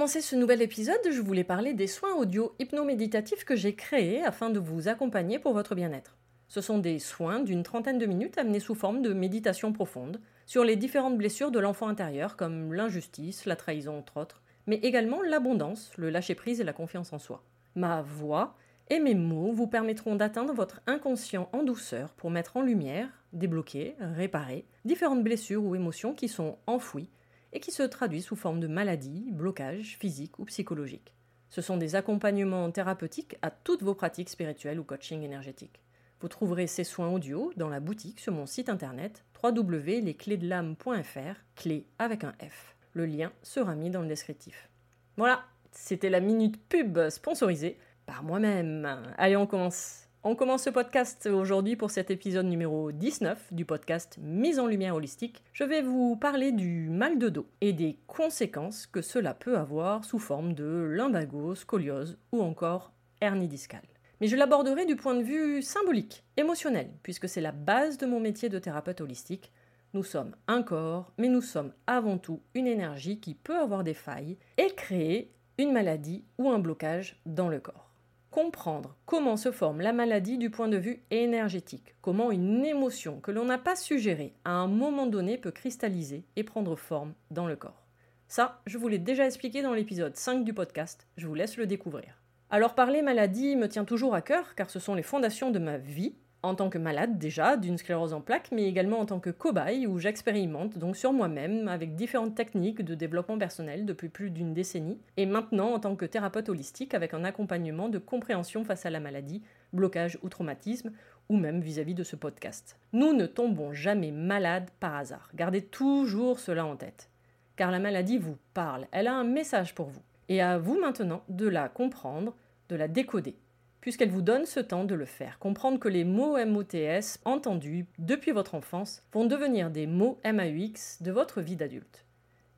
Commencer ce nouvel épisode, je voulais parler des soins audio hypnoméditatifs que j'ai créés afin de vous accompagner pour votre bien-être. Ce sont des soins d'une trentaine de minutes amenés sous forme de méditation profonde sur les différentes blessures de l'enfant intérieur comme l'injustice, la trahison entre autres, mais également l'abondance, le lâcher-prise et la confiance en soi. Ma voix et mes mots vous permettront d'atteindre votre inconscient en douceur pour mettre en lumière, débloquer, réparer différentes blessures ou émotions qui sont enfouies et qui se traduit sous forme de maladies, blocages physiques ou psychologiques. Ce sont des accompagnements thérapeutiques à toutes vos pratiques spirituelles ou coaching énergétique. Vous trouverez ces soins audio dans la boutique sur mon site internet www.lesclésdelame.fr, clé avec un F. Le lien sera mis dans le descriptif. Voilà, c'était la minute pub sponsorisée par moi-même. Allez, on commence. On commence ce podcast aujourd'hui pour cet épisode numéro 19 du podcast Mise en lumière holistique. Je vais vous parler du mal de dos et des conséquences que cela peut avoir sous forme de lumbago, scoliose ou encore hernie discale. Mais je l'aborderai du point de vue symbolique, émotionnel, puisque c'est la base de mon métier de thérapeute holistique. Nous sommes un corps, mais nous sommes avant tout une énergie qui peut avoir des failles et créer une maladie ou un blocage dans le corps comprendre comment se forme la maladie du point de vue énergétique, comment une émotion que l'on n'a pas suggérée à un moment donné peut cristalliser et prendre forme dans le corps. Ça, je vous l'ai déjà expliqué dans l'épisode 5 du podcast, je vous laisse le découvrir. Alors parler maladie me tient toujours à cœur car ce sont les fondations de ma vie en tant que malade déjà d'une sclérose en plaques, mais également en tant que cobaye où j'expérimente donc sur moi-même avec différentes techniques de développement personnel depuis plus d'une décennie, et maintenant en tant que thérapeute holistique avec un accompagnement de compréhension face à la maladie, blocage ou traumatisme, ou même vis-à-vis de ce podcast. Nous ne tombons jamais malades par hasard. Gardez toujours cela en tête. Car la maladie vous parle, elle a un message pour vous. Et à vous maintenant de la comprendre, de la décoder puisqu'elle vous donne ce temps de le faire. Comprendre que les mots MOTS entendus depuis votre enfance vont devenir des mots MAUX de votre vie d'adulte.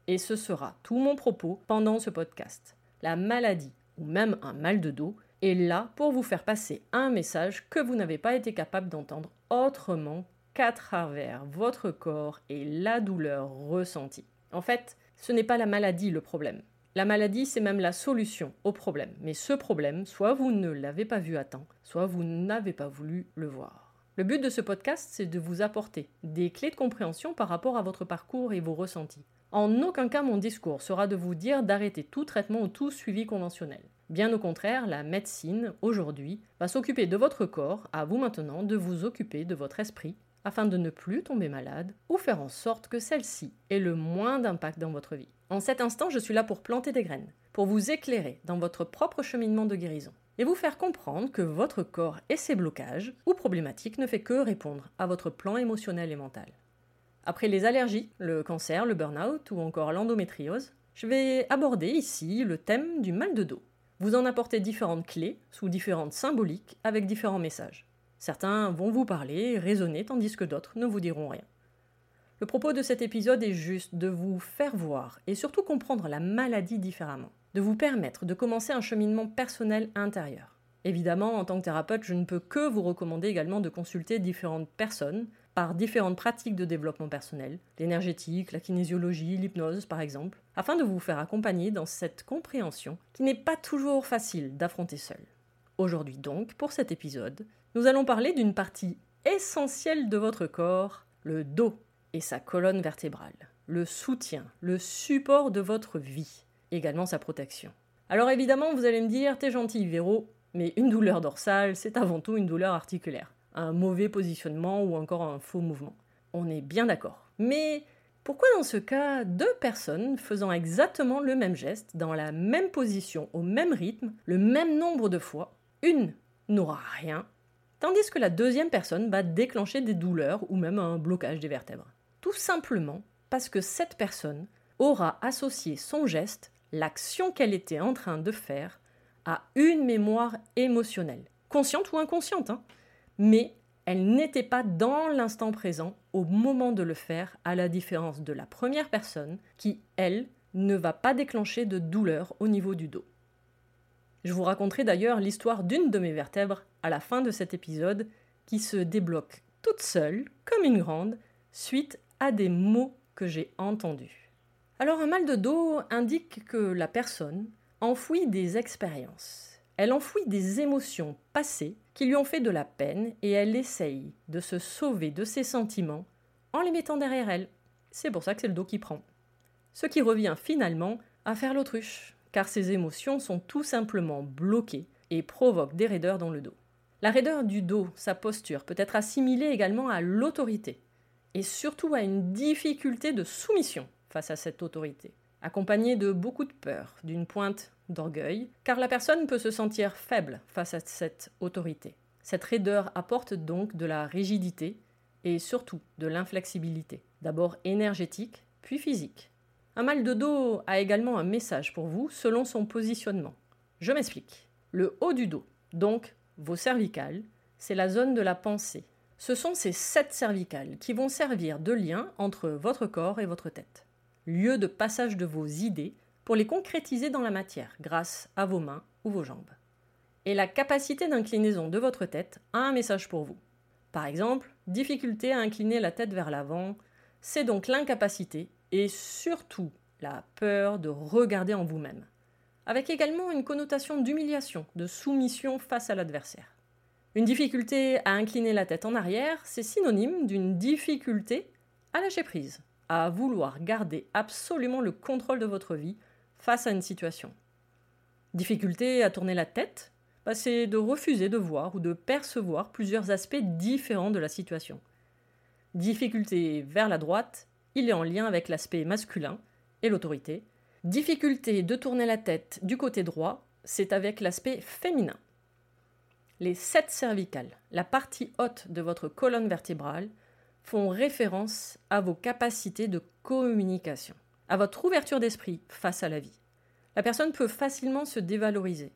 Et ce sera tout mon propos pendant ce podcast. La maladie, ou même un mal de dos, est là pour vous faire passer un message que vous n'avez pas été capable d'entendre autrement qu'à travers votre corps et la douleur ressentie. En fait, ce n'est pas la maladie le problème, la maladie, c'est même la solution au problème. Mais ce problème, soit vous ne l'avez pas vu à temps, soit vous n'avez pas voulu le voir. Le but de ce podcast, c'est de vous apporter des clés de compréhension par rapport à votre parcours et vos ressentis. En aucun cas mon discours sera de vous dire d'arrêter tout traitement ou tout suivi conventionnel. Bien au contraire, la médecine, aujourd'hui, va s'occuper de votre corps, à vous maintenant de vous occuper de votre esprit, afin de ne plus tomber malade ou faire en sorte que celle-ci ait le moins d'impact dans votre vie. En cet instant, je suis là pour planter des graines, pour vous éclairer dans votre propre cheminement de guérison et vous faire comprendre que votre corps et ses blocages ou problématiques ne fait que répondre à votre plan émotionnel et mental. Après les allergies, le cancer, le burn-out ou encore l'endométriose, je vais aborder ici le thème du mal de dos. Vous en apportez différentes clés sous différentes symboliques avec différents messages. Certains vont vous parler, résonner, tandis que d'autres ne vous diront rien. Le propos de cet épisode est juste de vous faire voir et surtout comprendre la maladie différemment, de vous permettre de commencer un cheminement personnel intérieur. Évidemment, en tant que thérapeute, je ne peux que vous recommander également de consulter différentes personnes par différentes pratiques de développement personnel, l'énergétique, la kinésiologie, l'hypnose par exemple, afin de vous faire accompagner dans cette compréhension qui n'est pas toujours facile d'affronter seul. Aujourd'hui donc, pour cet épisode, nous allons parler d'une partie essentielle de votre corps, le dos et sa colonne vertébrale, le soutien, le support de votre vie, également sa protection. Alors évidemment, vous allez me dire, t'es gentil Véro, mais une douleur dorsale, c'est avant tout une douleur articulaire un mauvais positionnement ou encore un faux mouvement. On est bien d'accord. Mais pourquoi dans ce cas, deux personnes faisant exactement le même geste, dans la même position, au même rythme, le même nombre de fois, une n'aura rien, tandis que la deuxième personne va déclencher des douleurs ou même un blocage des vertèbres Tout simplement parce que cette personne aura associé son geste, l'action qu'elle était en train de faire, à une mémoire émotionnelle, consciente ou inconsciente. Hein mais elle n'était pas dans l'instant présent au moment de le faire, à la différence de la première personne qui, elle, ne va pas déclencher de douleur au niveau du dos. Je vous raconterai d'ailleurs l'histoire d'une de mes vertèbres à la fin de cet épisode qui se débloque toute seule, comme une grande, suite à des mots que j'ai entendus. Alors un mal de dos indique que la personne enfouit des expériences, elle enfouit des émotions passées qui lui ont fait de la peine et elle essaye de se sauver de ses sentiments en les mettant derrière elle. C'est pour ça que c'est le dos qui prend. Ce qui revient finalement à faire l'autruche, car ses émotions sont tout simplement bloquées et provoquent des raideurs dans le dos. La raideur du dos, sa posture, peut être assimilée également à l'autorité, et surtout à une difficulté de soumission face à cette autorité, accompagnée de beaucoup de peur, d'une pointe d'orgueil, car la personne peut se sentir faible face à cette autorité. Cette raideur apporte donc de la rigidité et surtout de l'inflexibilité, d'abord énergétique, puis physique. Un mal de dos a également un message pour vous selon son positionnement. Je m'explique. Le haut du dos, donc vos cervicales, c'est la zone de la pensée. Ce sont ces sept cervicales qui vont servir de lien entre votre corps et votre tête, lieu de passage de vos idées pour les concrétiser dans la matière grâce à vos mains ou vos jambes. Et la capacité d'inclinaison de votre tête a un message pour vous. Par exemple, difficulté à incliner la tête vers l'avant, c'est donc l'incapacité et surtout la peur de regarder en vous-même, avec également une connotation d'humiliation, de soumission face à l'adversaire. Une difficulté à incliner la tête en arrière, c'est synonyme d'une difficulté à lâcher prise, à vouloir garder absolument le contrôle de votre vie face à une situation. Difficulté à tourner la tête, bah, c'est de refuser de voir ou de percevoir plusieurs aspects différents de la situation. Difficulté vers la droite, il est en lien avec l'aspect masculin et l'autorité. Difficulté de tourner la tête du côté droit, c'est avec l'aspect féminin. Les sept cervicales, la partie haute de votre colonne vertébrale, font référence à vos capacités de communication à votre ouverture d'esprit face à la vie. La personne peut facilement se dévaloriser,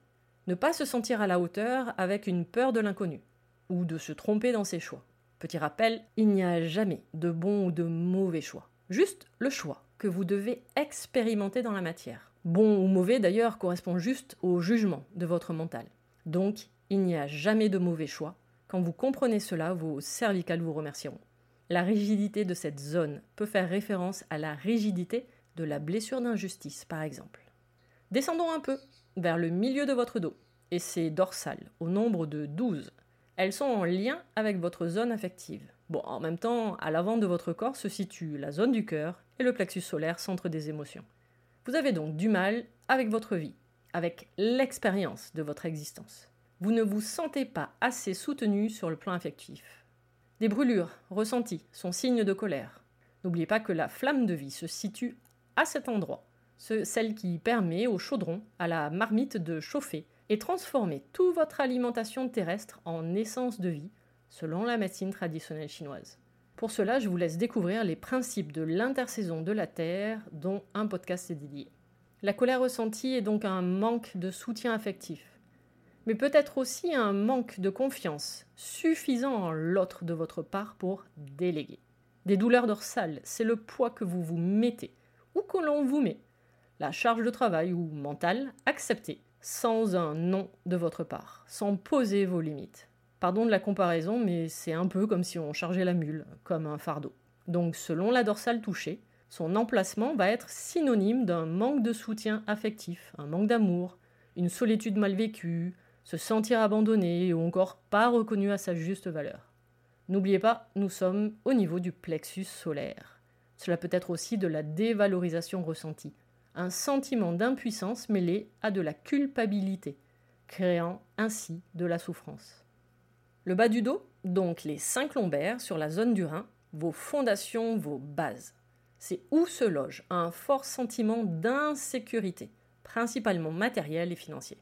ne pas se sentir à la hauteur avec une peur de l'inconnu, ou de se tromper dans ses choix. Petit rappel, il n'y a jamais de bon ou de mauvais choix, juste le choix que vous devez expérimenter dans la matière. Bon ou mauvais d'ailleurs correspond juste au jugement de votre mental. Donc, il n'y a jamais de mauvais choix. Quand vous comprenez cela, vos cervicales vous remercieront. La rigidité de cette zone peut faire référence à la rigidité de la blessure d'injustice, par exemple. Descendons un peu vers le milieu de votre dos et ses dorsales, au nombre de 12. Elles sont en lien avec votre zone affective. Bon, en même temps, à l'avant de votre corps se situe la zone du cœur et le plexus solaire, centre des émotions. Vous avez donc du mal avec votre vie, avec l'expérience de votre existence. Vous ne vous sentez pas assez soutenu sur le plan affectif. Des brûlures ressenties sont signes de colère. N'oubliez pas que la flamme de vie se situe à cet endroit, celle qui permet au chaudron, à la marmite de chauffer et transformer toute votre alimentation terrestre en essence de vie, selon la médecine traditionnelle chinoise. Pour cela, je vous laisse découvrir les principes de l'intersaison de la Terre, dont un podcast est dédié. La colère ressentie est donc un manque de soutien affectif, mais peut-être aussi un manque de confiance suffisant en l'autre de votre part pour déléguer. Des douleurs dorsales, c'est le poids que vous vous mettez, ou que l'on vous met. La charge de travail ou mentale acceptée, sans un non de votre part, sans poser vos limites. Pardon de la comparaison, mais c'est un peu comme si on chargeait la mule, comme un fardeau. Donc selon la dorsale touchée, son emplacement va être synonyme d'un manque de soutien affectif, un manque d'amour, une solitude mal vécue, se sentir abandonné ou encore pas reconnu à sa juste valeur. N'oubliez pas, nous sommes au niveau du plexus solaire. Cela peut être aussi de la dévalorisation ressentie, un sentiment d'impuissance mêlé à de la culpabilité, créant ainsi de la souffrance. Le bas du dos, donc les cinq lombaires sur la zone du rein, vos fondations, vos bases. C'est où se loge un fort sentiment d'insécurité, principalement matériel et financier.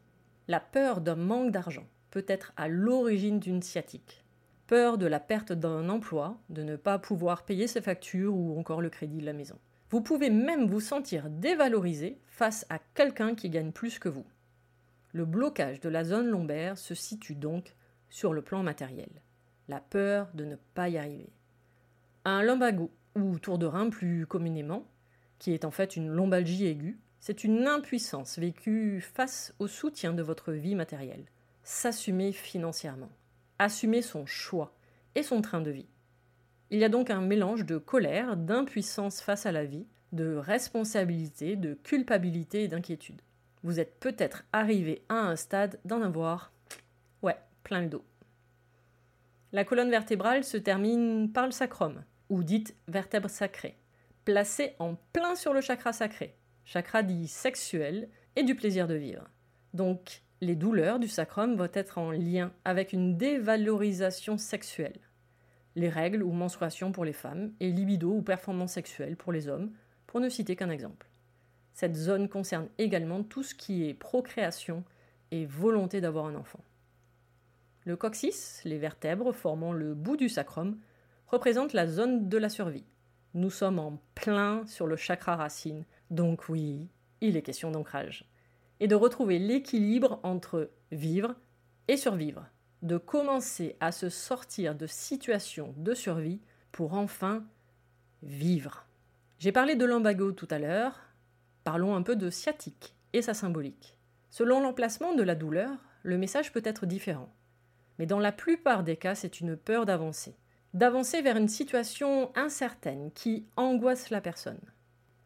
La peur d'un manque d'argent peut être à l'origine d'une sciatique. Peur de la perte d'un emploi, de ne pas pouvoir payer ses factures ou encore le crédit de la maison. Vous pouvez même vous sentir dévalorisé face à quelqu'un qui gagne plus que vous. Le blocage de la zone lombaire se situe donc sur le plan matériel. La peur de ne pas y arriver. Un lumbago, ou tour de rein plus communément, qui est en fait une lombalgie aiguë, c'est une impuissance vécue face au soutien de votre vie matérielle. S'assumer financièrement. Assumer son choix et son train de vie. Il y a donc un mélange de colère, d'impuissance face à la vie, de responsabilité, de culpabilité et d'inquiétude. Vous êtes peut-être arrivé à un stade d'en avoir plein le dos. La colonne vertébrale se termine par le sacrum, ou dite vertèbre sacrée, placée en plein sur le chakra sacré, chakra dit sexuel et du plaisir de vivre. Donc, les douleurs du sacrum vont être en lien avec une dévalorisation sexuelle. Les règles ou menstruations pour les femmes et libido ou performance sexuelle pour les hommes, pour ne citer qu'un exemple. Cette zone concerne également tout ce qui est procréation et volonté d'avoir un enfant. Le coccyx, les vertèbres formant le bout du sacrum, représentent la zone de la survie. Nous sommes en plein sur le chakra racine, donc oui, il est question d'ancrage. Et de retrouver l'équilibre entre vivre et survivre, de commencer à se sortir de situations de survie pour enfin vivre. J'ai parlé de l'embago tout à l'heure, parlons un peu de sciatique et sa symbolique. Selon l'emplacement de la douleur, le message peut être différent mais dans la plupart des cas, c'est une peur d'avancer. D'avancer vers une situation incertaine qui angoisse la personne.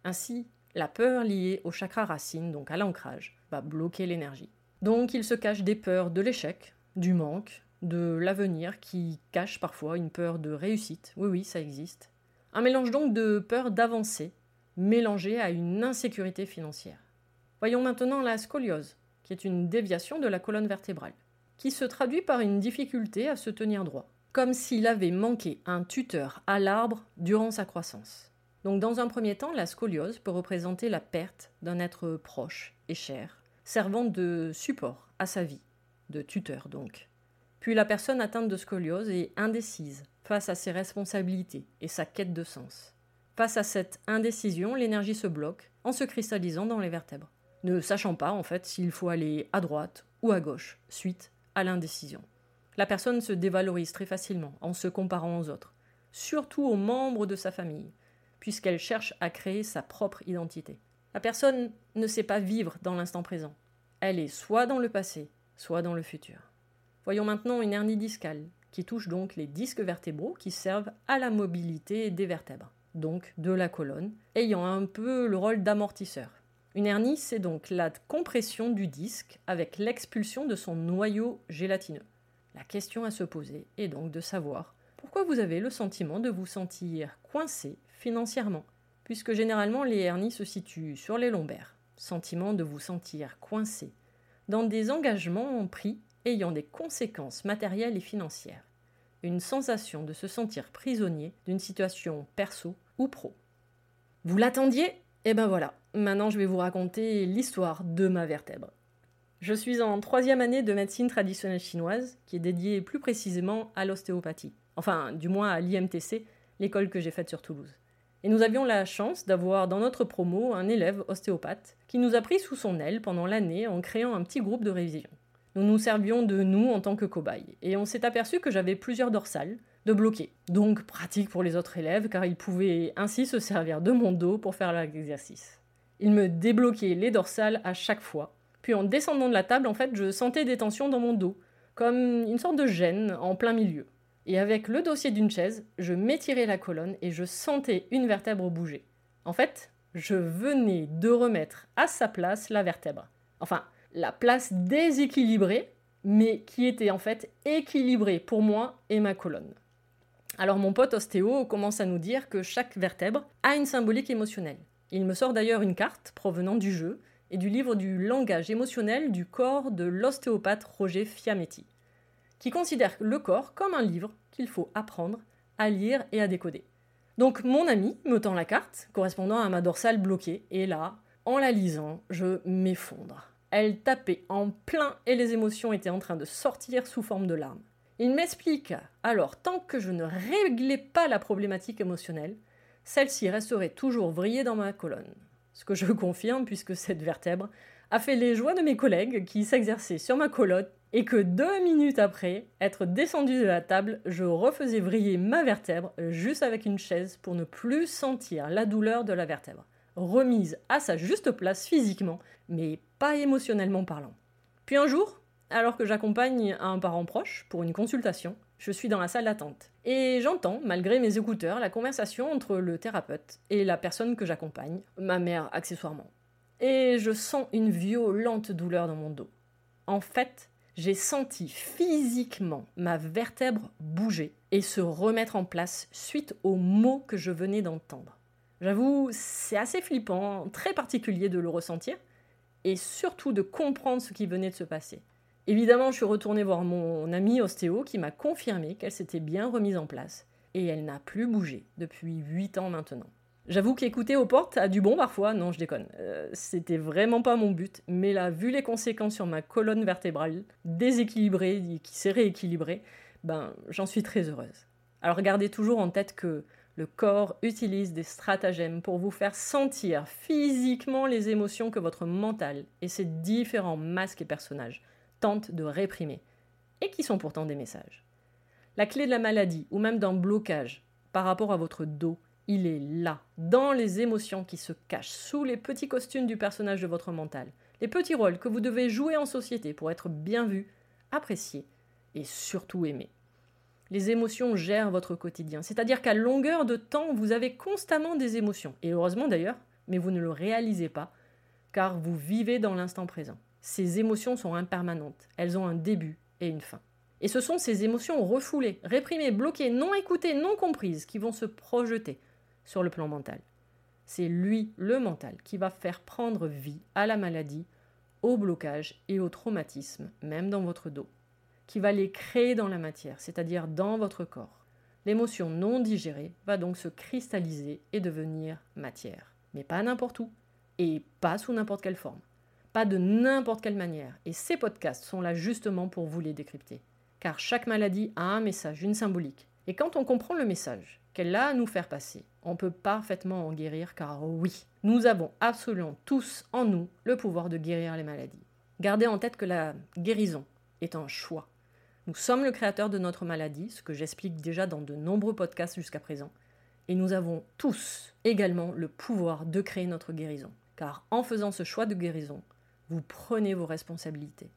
Ainsi, la peur liée au chakra racine, donc à l'ancrage, va bloquer l'énergie. Donc il se cache des peurs de l'échec, du manque, de l'avenir qui cache parfois une peur de réussite. Oui, oui, ça existe. Un mélange donc de peur d'avancer, mélangé à une insécurité financière. Voyons maintenant la scoliose, qui est une déviation de la colonne vertébrale qui se traduit par une difficulté à se tenir droit, comme s'il avait manqué un tuteur à l'arbre durant sa croissance. Donc dans un premier temps, la scoliose peut représenter la perte d'un être proche et cher, servant de support à sa vie, de tuteur donc. Puis la personne atteinte de scoliose est indécise face à ses responsabilités et sa quête de sens. Face à cette indécision, l'énergie se bloque en se cristallisant dans les vertèbres, ne sachant pas en fait s'il faut aller à droite ou à gauche, suite l'indécision. La personne se dévalorise très facilement en se comparant aux autres, surtout aux membres de sa famille, puisqu'elle cherche à créer sa propre identité. La personne ne sait pas vivre dans l'instant présent. Elle est soit dans le passé, soit dans le futur. Voyons maintenant une hernie discale, qui touche donc les disques vertébraux qui servent à la mobilité des vertèbres, donc de la colonne, ayant un peu le rôle d'amortisseur. Une hernie, c'est donc la compression du disque avec l'expulsion de son noyau gélatineux. La question à se poser est donc de savoir pourquoi vous avez le sentiment de vous sentir coincé financièrement, puisque généralement les hernies se situent sur les lombaires. Sentiment de vous sentir coincé dans des engagements pris ayant des conséquences matérielles et financières. Une sensation de se sentir prisonnier d'une situation perso ou pro. Vous l'attendiez? Et ben voilà, maintenant je vais vous raconter l'histoire de ma vertèbre. Je suis en troisième année de médecine traditionnelle chinoise, qui est dédiée plus précisément à l'ostéopathie. Enfin, du moins à l'IMTC, l'école que j'ai faite sur Toulouse. Et nous avions la chance d'avoir dans notre promo un élève ostéopathe qui nous a pris sous son aile pendant l'année en créant un petit groupe de révision. Nous nous servions de nous en tant que cobayes, et on s'est aperçu que j'avais plusieurs dorsales de bloquer. Donc pratique pour les autres élèves car ils pouvaient ainsi se servir de mon dos pour faire l'exercice. Il me débloquait les dorsales à chaque fois. Puis en descendant de la table, en fait, je sentais des tensions dans mon dos, comme une sorte de gêne en plein milieu. Et avec le dossier d'une chaise, je m'étirais la colonne et je sentais une vertèbre bouger. En fait, je venais de remettre à sa place la vertèbre. Enfin, la place déséquilibrée, mais qui était en fait équilibrée pour moi et ma colonne. Alors mon pote ostéo commence à nous dire que chaque vertèbre a une symbolique émotionnelle. Il me sort d'ailleurs une carte provenant du jeu et du livre du langage émotionnel du corps de l'ostéopathe Roger Fiametti qui considère le corps comme un livre qu'il faut apprendre à lire et à décoder. Donc mon ami me tend la carte correspondant à ma dorsale bloquée, et là, en la lisant, je m'effondre. Elle tapait en plein et les émotions étaient en train de sortir sous forme de larmes. Il m'explique alors, tant que je ne réglais pas la problématique émotionnelle, celle-ci resterait toujours vrillée dans ma colonne. Ce que je confirme puisque cette vertèbre a fait les joies de mes collègues qui s'exerçaient sur ma colonne et que deux minutes après être descendu de la table, je refaisais vriller ma vertèbre juste avec une chaise pour ne plus sentir la douleur de la vertèbre, remise à sa juste place physiquement, mais pas émotionnellement parlant. Puis un jour, alors que j'accompagne un parent proche pour une consultation, je suis dans la salle d'attente et j'entends, malgré mes écouteurs, la conversation entre le thérapeute et la personne que j'accompagne, ma mère accessoirement. Et je sens une violente douleur dans mon dos. En fait, j'ai senti physiquement ma vertèbre bouger et se remettre en place suite aux mots que je venais d'entendre. J'avoue, c'est assez flippant, très particulier de le ressentir et surtout de comprendre ce qui venait de se passer. Évidemment, je suis retournée voir mon amie ostéo qui m'a confirmé qu'elle s'était bien remise en place et elle n'a plus bougé depuis 8 ans maintenant. J'avoue qu'écouter aux portes a du bon parfois, non je déconne. Euh, c'était vraiment pas mon but, mais là, vu les conséquences sur ma colonne vertébrale, déséquilibrée, qui s'est rééquilibrée, ben j'en suis très heureuse. Alors gardez toujours en tête que le corps utilise des stratagèmes pour vous faire sentir physiquement les émotions que votre mental et ses différents masques et personnages tentent de réprimer, et qui sont pourtant des messages. La clé de la maladie, ou même d'un blocage par rapport à votre dos, il est là, dans les émotions qui se cachent sous les petits costumes du personnage de votre mental, les petits rôles que vous devez jouer en société pour être bien vu, apprécié et surtout aimé. Les émotions gèrent votre quotidien, c'est-à-dire qu'à longueur de temps, vous avez constamment des émotions, et heureusement d'ailleurs, mais vous ne le réalisez pas, car vous vivez dans l'instant présent. Ces émotions sont impermanentes, elles ont un début et une fin. Et ce sont ces émotions refoulées, réprimées, bloquées, non écoutées, non comprises, qui vont se projeter, sur le plan mental. C'est lui, le mental, qui va faire prendre vie à la maladie, au blocage et au traumatisme, même dans votre dos, qui va les créer dans la matière, c'est-à-dire dans votre corps. L'émotion non digérée va donc se cristalliser et devenir matière, mais pas n'importe où, et pas sous n'importe quelle forme, de n'importe quelle manière, et ces podcasts sont là justement pour vous les décrypter. Car chaque maladie a un message, une symbolique, et quand on comprend le message qu'elle a à nous faire passer, on peut parfaitement en guérir car oui, nous avons absolument tous en nous le pouvoir de guérir les maladies. Gardez en tête que la guérison est un choix. Nous sommes le créateur de notre maladie, ce que j'explique déjà dans de nombreux podcasts jusqu'à présent, et nous avons tous également le pouvoir de créer notre guérison. Car en faisant ce choix de guérison, vous prenez vos responsabilités.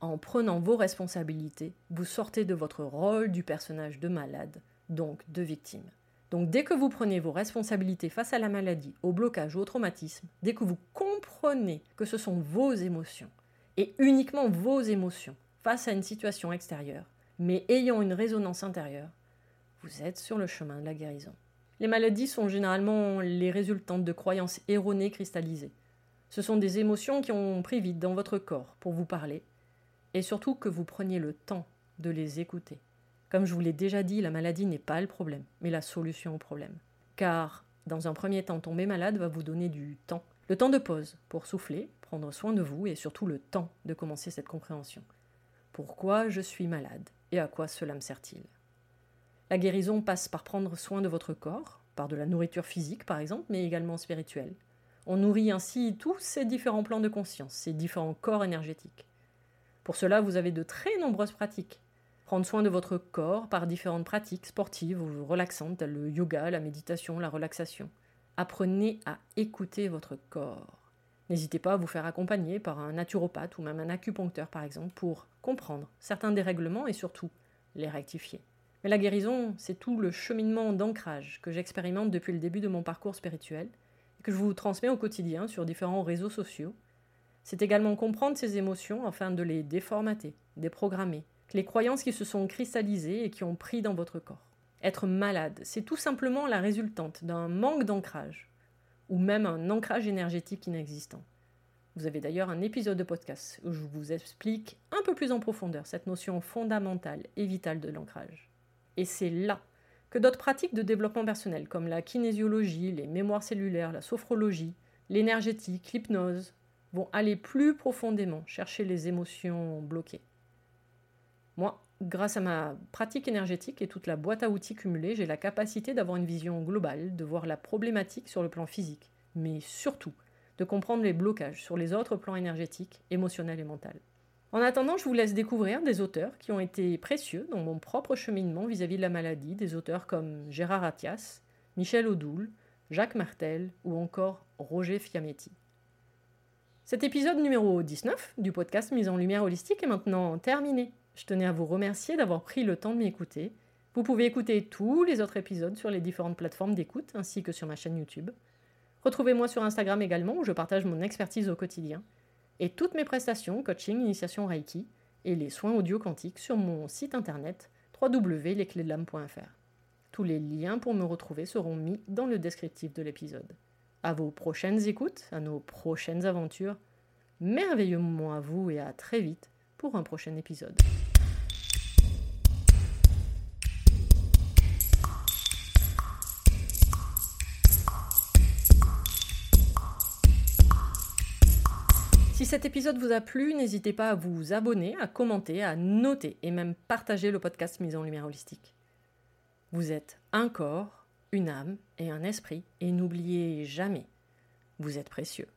En prenant vos responsabilités, vous sortez de votre rôle du personnage de malade, donc de victime. Donc dès que vous prenez vos responsabilités face à la maladie, au blocage ou au traumatisme, dès que vous comprenez que ce sont vos émotions, et uniquement vos émotions, face à une situation extérieure, mais ayant une résonance intérieure, vous êtes sur le chemin de la guérison. Les maladies sont généralement les résultantes de croyances erronées cristallisées. Ce sont des émotions qui ont pris vite dans votre corps pour vous parler, et surtout que vous preniez le temps de les écouter. Comme je vous l'ai déjà dit, la maladie n'est pas le problème, mais la solution au problème. Car Dans un premier temps, tomber malade va vous donner du temps. Le temps de pause pour souffler, prendre soin de vous et surtout le temps de commencer cette compréhension. Pourquoi je suis malade et à quoi cela me sert-il? La guérison passe par prendre soin de votre corps, par de la nourriture physique par exemple, mais également spirituelle. On nourrit ainsi tous ces différents plans de conscience, ces différents corps énergétiques. Pour cela, vous avez de très nombreuses pratiques. Prendre soin de votre corps par différentes pratiques sportives ou relaxantes, telles le yoga, la méditation, la relaxation. Apprenez à écouter votre corps. N'hésitez pas à vous faire accompagner par un naturopathe ou même un acupuncteur par exemple pour comprendre certains dérèglements et surtout les rectifier. Mais la guérison, c'est tout le cheminement d'ancrage que j'expérimente depuis le début de mon parcours spirituel que je vous transmets au quotidien sur différents réseaux sociaux c'est également comprendre ces émotions afin de les déformater, déprogrammer, les croyances qui se sont cristallisées et qui ont pris dans votre corps. Être malade, c'est tout simplement la résultante d'un manque d'ancrage, ou même un ancrage énergétique inexistant. Vous avez d'ailleurs un épisode de podcast où je vous explique un peu plus en profondeur cette notion fondamentale et vitale de l'ancrage. Et c'est là que d'autres pratiques de développement personnel comme la kinésiologie, les mémoires cellulaires, la sophrologie, l'énergétique, l'hypnose, vont aller plus profondément chercher les émotions bloquées. Moi, grâce à ma pratique énergétique et toute la boîte à outils cumulée, j'ai la capacité d'avoir une vision globale, de voir la problématique sur le plan physique, mais surtout de comprendre les blocages sur les autres plans énergétiques, émotionnels et mentaux. En attendant, je vous laisse découvrir des auteurs qui ont été précieux dans mon propre cheminement vis-à-vis de la maladie, des auteurs comme Gérard Attias, Michel Audoul, Jacques Martel ou encore Roger Fiametti. Cet épisode numéro 19 du podcast Mise en Lumière Holistique est maintenant terminé. Je tenais à vous remercier d'avoir pris le temps de m'écouter. Vous pouvez écouter tous les autres épisodes sur les différentes plateformes d'écoute ainsi que sur ma chaîne YouTube. Retrouvez-moi sur Instagram également où je partage mon expertise au quotidien et toutes mes prestations, coaching, initiation Reiki et les soins audio quantiques sur mon site internet www.lesclésdelame.fr. Tous les liens pour me retrouver seront mis dans le descriptif de l'épisode à vos prochaines écoutes, à nos prochaines aventures. Merveilleux moment à vous et à très vite pour un prochain épisode. Cet épisode vous a plu, n'hésitez pas à vous abonner, à commenter, à noter et même partager le podcast Mise en Lumière Holistique. Vous êtes un corps une âme et un esprit, et n'oubliez jamais, vous êtes précieux.